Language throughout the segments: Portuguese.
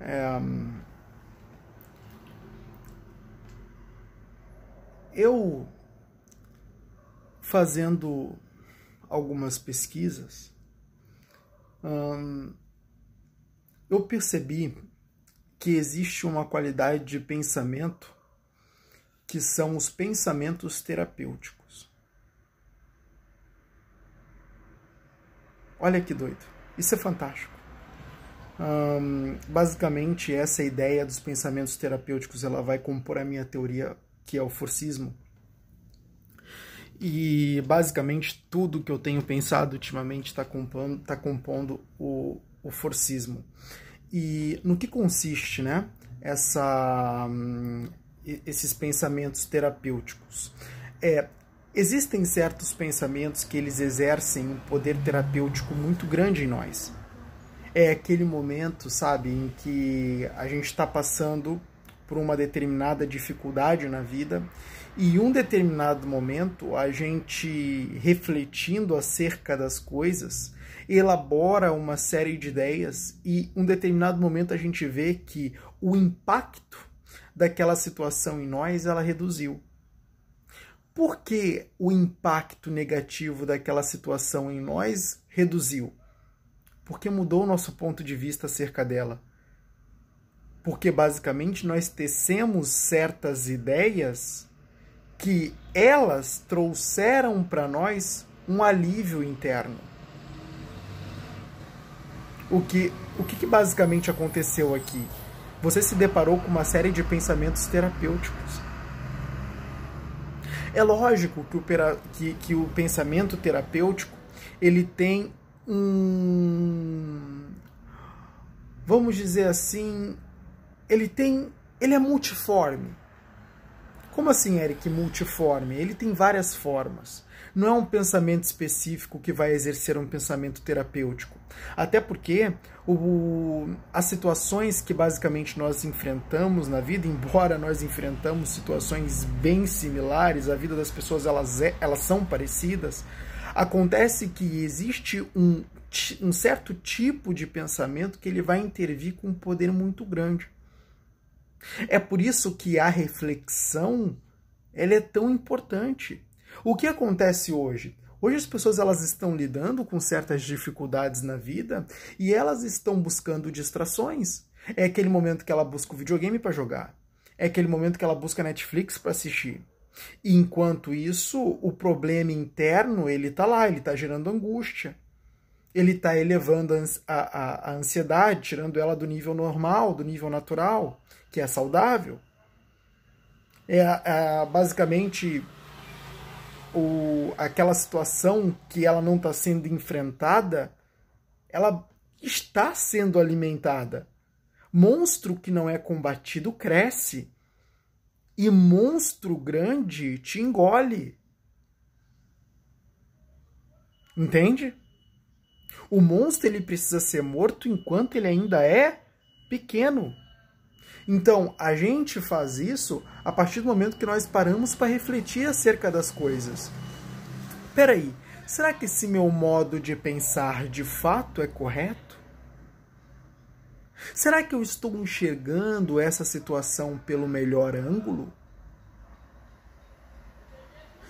É, eu fazendo algumas pesquisas, hum, eu percebi que existe uma qualidade de pensamento que são os pensamentos terapêuticos. Olha que doido. Isso é fantástico. Basicamente, essa ideia dos pensamentos terapêuticos ela vai compor a minha teoria, que é o forcismo. E basicamente tudo que eu tenho pensado ultimamente está compondo, tá compondo o, o forcismo. E no que consiste né, essa, esses pensamentos terapêuticos? É, existem certos pensamentos que eles exercem um poder terapêutico muito grande em nós. É aquele momento, sabe, em que a gente está passando por uma determinada dificuldade na vida e um determinado momento a gente refletindo acerca das coisas elabora uma série de ideias e um determinado momento a gente vê que o impacto daquela situação em nós ela reduziu. Por que o impacto negativo daquela situação em nós reduziu? Porque mudou o nosso ponto de vista acerca dela. Porque basicamente nós tecemos certas ideias que elas trouxeram para nós um alívio interno. O que, o que, que basicamente aconteceu aqui? Você se deparou com uma série de pensamentos terapêuticos. É lógico que o, que, que o pensamento terapêutico ele tem um. Vamos dizer assim. Ele tem. Ele é multiforme. Como assim, Eric, multiforme? Ele tem várias formas. Não é um pensamento específico que vai exercer um pensamento terapêutico. Até porque o, as situações que basicamente nós enfrentamos na vida, embora nós enfrentamos situações bem similares, a vida das pessoas elas, é, elas são parecidas, acontece que existe um, um certo tipo de pensamento que ele vai intervir com um poder muito grande. É por isso que a reflexão ela é tão importante. O que acontece hoje? Hoje as pessoas elas estão lidando com certas dificuldades na vida e elas estão buscando distrações. É aquele momento que ela busca o videogame para jogar. É aquele momento que ela busca Netflix para assistir. Enquanto isso, o problema interno ele está lá, ele está gerando angústia. Ele está elevando a, a, a ansiedade, tirando ela do nível normal, do nível natural que é saudável, é, é basicamente o, aquela situação que ela não está sendo enfrentada, ela está sendo alimentada. Monstro que não é combatido cresce. E monstro grande te engole. Entende? O monstro ele precisa ser morto enquanto ele ainda é pequeno. Então, a gente faz isso a partir do momento que nós paramos para refletir acerca das coisas. Peraí, será que esse meu modo de pensar de fato é correto? Será que eu estou enxergando essa situação pelo melhor ângulo?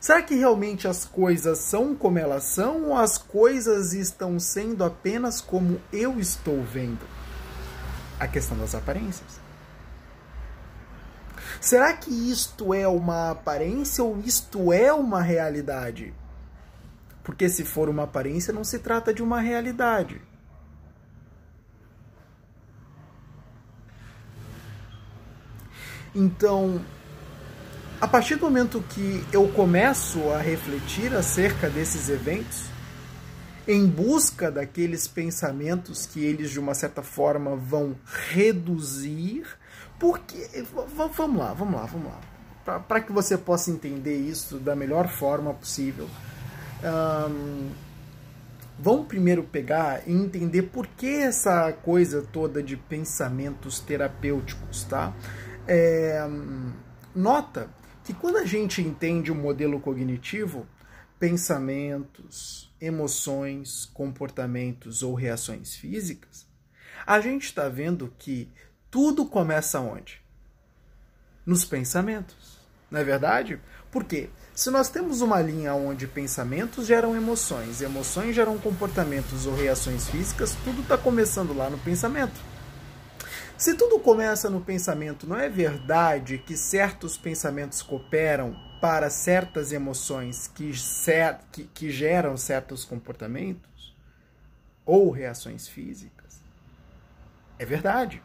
Será que realmente as coisas são como elas são ou as coisas estão sendo apenas como eu estou vendo? A questão das aparências. Será que isto é uma aparência ou isto é uma realidade? Porque se for uma aparência, não se trata de uma realidade. Então, a partir do momento que eu começo a refletir acerca desses eventos, em busca daqueles pensamentos que eles de uma certa forma vão reduzir porque. Vamos lá, vamos lá, vamos lá. Para que você possa entender isso da melhor forma possível. Um, vamos primeiro pegar e entender por que essa coisa toda de pensamentos terapêuticos, tá? É, nota que quando a gente entende o um modelo cognitivo, pensamentos, emoções, comportamentos ou reações físicas, a gente está vendo que tudo começa onde? Nos pensamentos. Não é verdade? Por quê? Se nós temos uma linha onde pensamentos geram emoções, emoções geram comportamentos ou reações físicas, tudo está começando lá no pensamento. Se tudo começa no pensamento, não é verdade que certos pensamentos cooperam para certas emoções que, que, que geram certos comportamentos ou reações físicas? É verdade.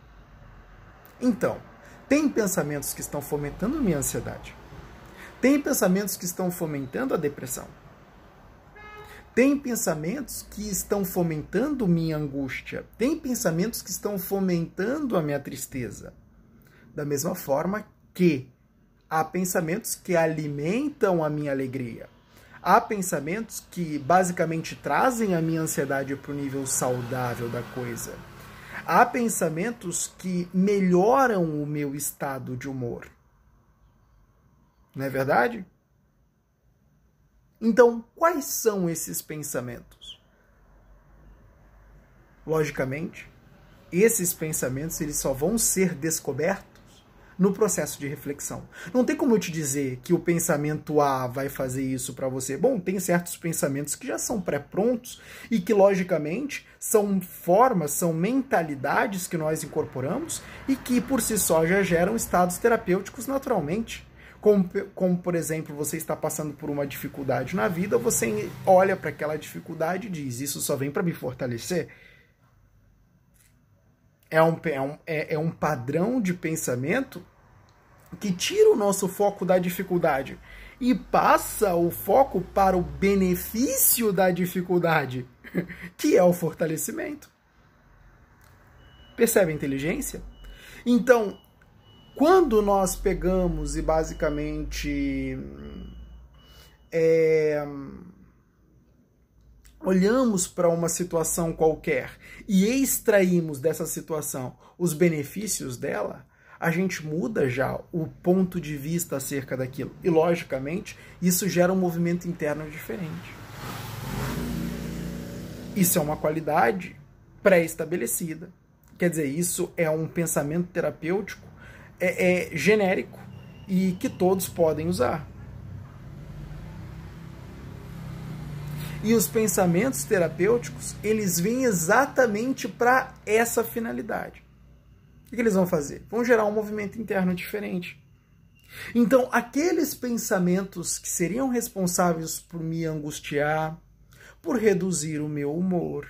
Então, tem pensamentos que estão fomentando minha ansiedade. Tem pensamentos que estão fomentando a depressão. Tem pensamentos que estão fomentando minha angústia. Tem pensamentos que estão fomentando a minha tristeza. Da mesma forma que há pensamentos que alimentam a minha alegria. Há pensamentos que basicamente trazem a minha ansiedade para o nível saudável da coisa. Há pensamentos que melhoram o meu estado de humor. Não é verdade? Então, quais são esses pensamentos? Logicamente, esses pensamentos eles só vão ser descobertos no processo de reflexão. Não tem como eu te dizer que o pensamento A vai fazer isso para você. Bom, tem certos pensamentos que já são pré-prontos e que, logicamente, são formas, são mentalidades que nós incorporamos e que, por si só, já geram estados terapêuticos naturalmente. Como, como, por exemplo, você está passando por uma dificuldade na vida, você olha para aquela dificuldade e diz: Isso só vem para me fortalecer. É um, é, um, é, é um padrão de pensamento que tira o nosso foco da dificuldade e passa o foco para o benefício da dificuldade, que é o fortalecimento. Percebe a inteligência? Então, quando nós pegamos e basicamente é, olhamos para uma situação qualquer e extraímos dessa situação os benefícios dela, a gente muda já o ponto de vista acerca daquilo. E, logicamente, isso gera um movimento interno diferente. Isso é uma qualidade pré-estabelecida. Quer dizer, isso é um pensamento terapêutico é, é genérico e que todos podem usar. E os pensamentos terapêuticos, eles vêm exatamente para essa finalidade. O que eles vão fazer? Vão gerar um movimento interno diferente. Então, aqueles pensamentos que seriam responsáveis por me angustiar, por reduzir o meu humor,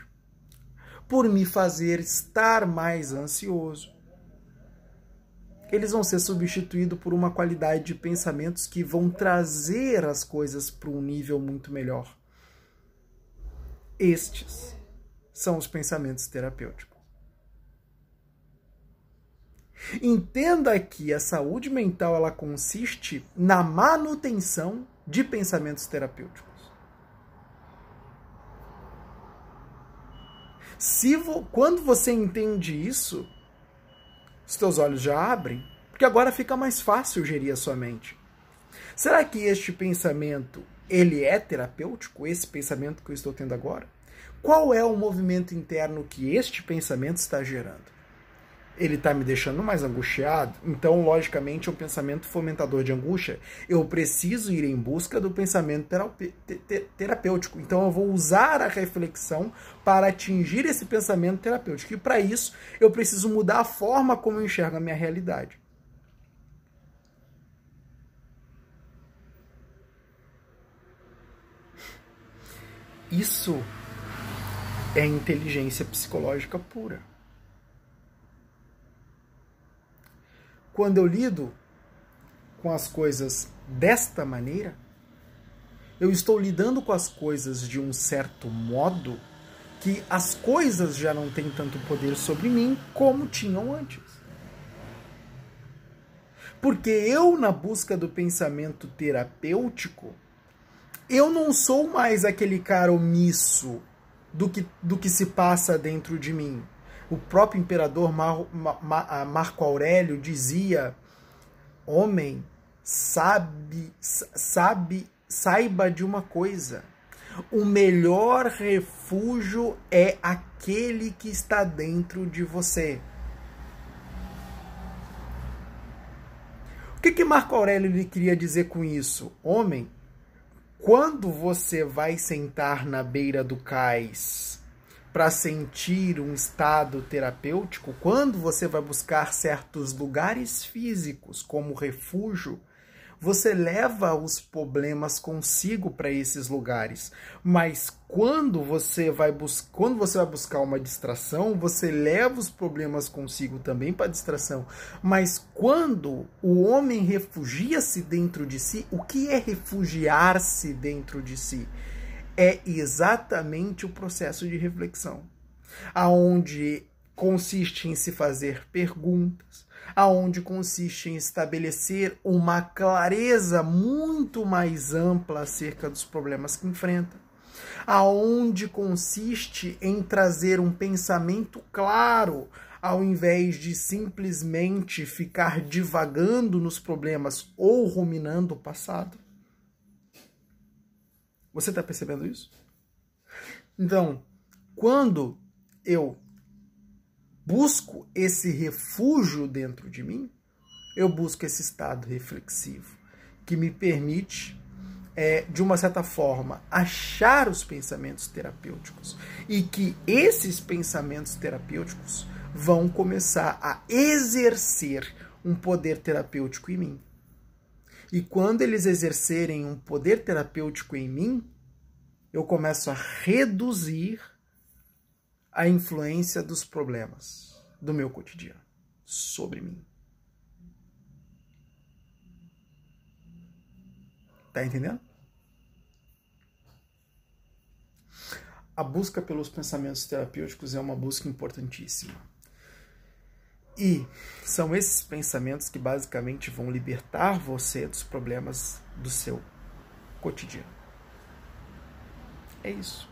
por me fazer estar mais ansioso, eles vão ser substituídos por uma qualidade de pensamentos que vão trazer as coisas para um nível muito melhor. Estes são os pensamentos terapêuticos. Entenda que a saúde mental ela consiste na manutenção de pensamentos terapêuticos. Se vo, quando você entende isso, os teus olhos já abrem, porque agora fica mais fácil gerir a sua mente. Será que este pensamento ele é terapêutico, esse pensamento que eu estou tendo agora? Qual é o movimento interno que este pensamento está gerando? Ele está me deixando mais angustiado, então, logicamente, é um pensamento fomentador de angústia. Eu preciso ir em busca do pensamento terapêutico. Então, eu vou usar a reflexão para atingir esse pensamento terapêutico. E, para isso, eu preciso mudar a forma como eu enxergo a minha realidade. Isso é inteligência psicológica pura. Quando eu lido com as coisas desta maneira, eu estou lidando com as coisas de um certo modo que as coisas já não têm tanto poder sobre mim como tinham antes. Porque eu, na busca do pensamento terapêutico, eu não sou mais aquele cara omisso do que, do que se passa dentro de mim. O próprio imperador Mar, Mar, Marco Aurélio dizia: Homem, sabe, sabe, saiba de uma coisa. O melhor refúgio é aquele que está dentro de você. O que, que Marco Aurélio lhe queria dizer com isso? Homem, quando você vai sentar na beira do cais para sentir um estado terapêutico, quando você vai buscar certos lugares físicos como refúgio, você leva os problemas consigo para esses lugares. Mas quando você vai quando você vai buscar uma distração, você leva os problemas consigo também para distração. Mas quando o homem refugia-se dentro de si, o que é refugiar-se dentro de si? É exatamente o processo de reflexão, aonde consiste em se fazer perguntas, aonde consiste em estabelecer uma clareza muito mais ampla acerca dos problemas que enfrenta, aonde consiste em trazer um pensamento claro ao invés de simplesmente ficar divagando nos problemas ou ruminando o passado. Você está percebendo isso? Então, quando eu busco esse refúgio dentro de mim, eu busco esse estado reflexivo que me permite, é, de uma certa forma, achar os pensamentos terapêuticos e que esses pensamentos terapêuticos vão começar a exercer um poder terapêutico em mim. E quando eles exercerem um poder terapêutico em mim, eu começo a reduzir a influência dos problemas do meu cotidiano sobre mim. Tá entendendo? A busca pelos pensamentos terapêuticos é uma busca importantíssima. E são esses pensamentos que basicamente vão libertar você dos problemas do seu cotidiano. É isso.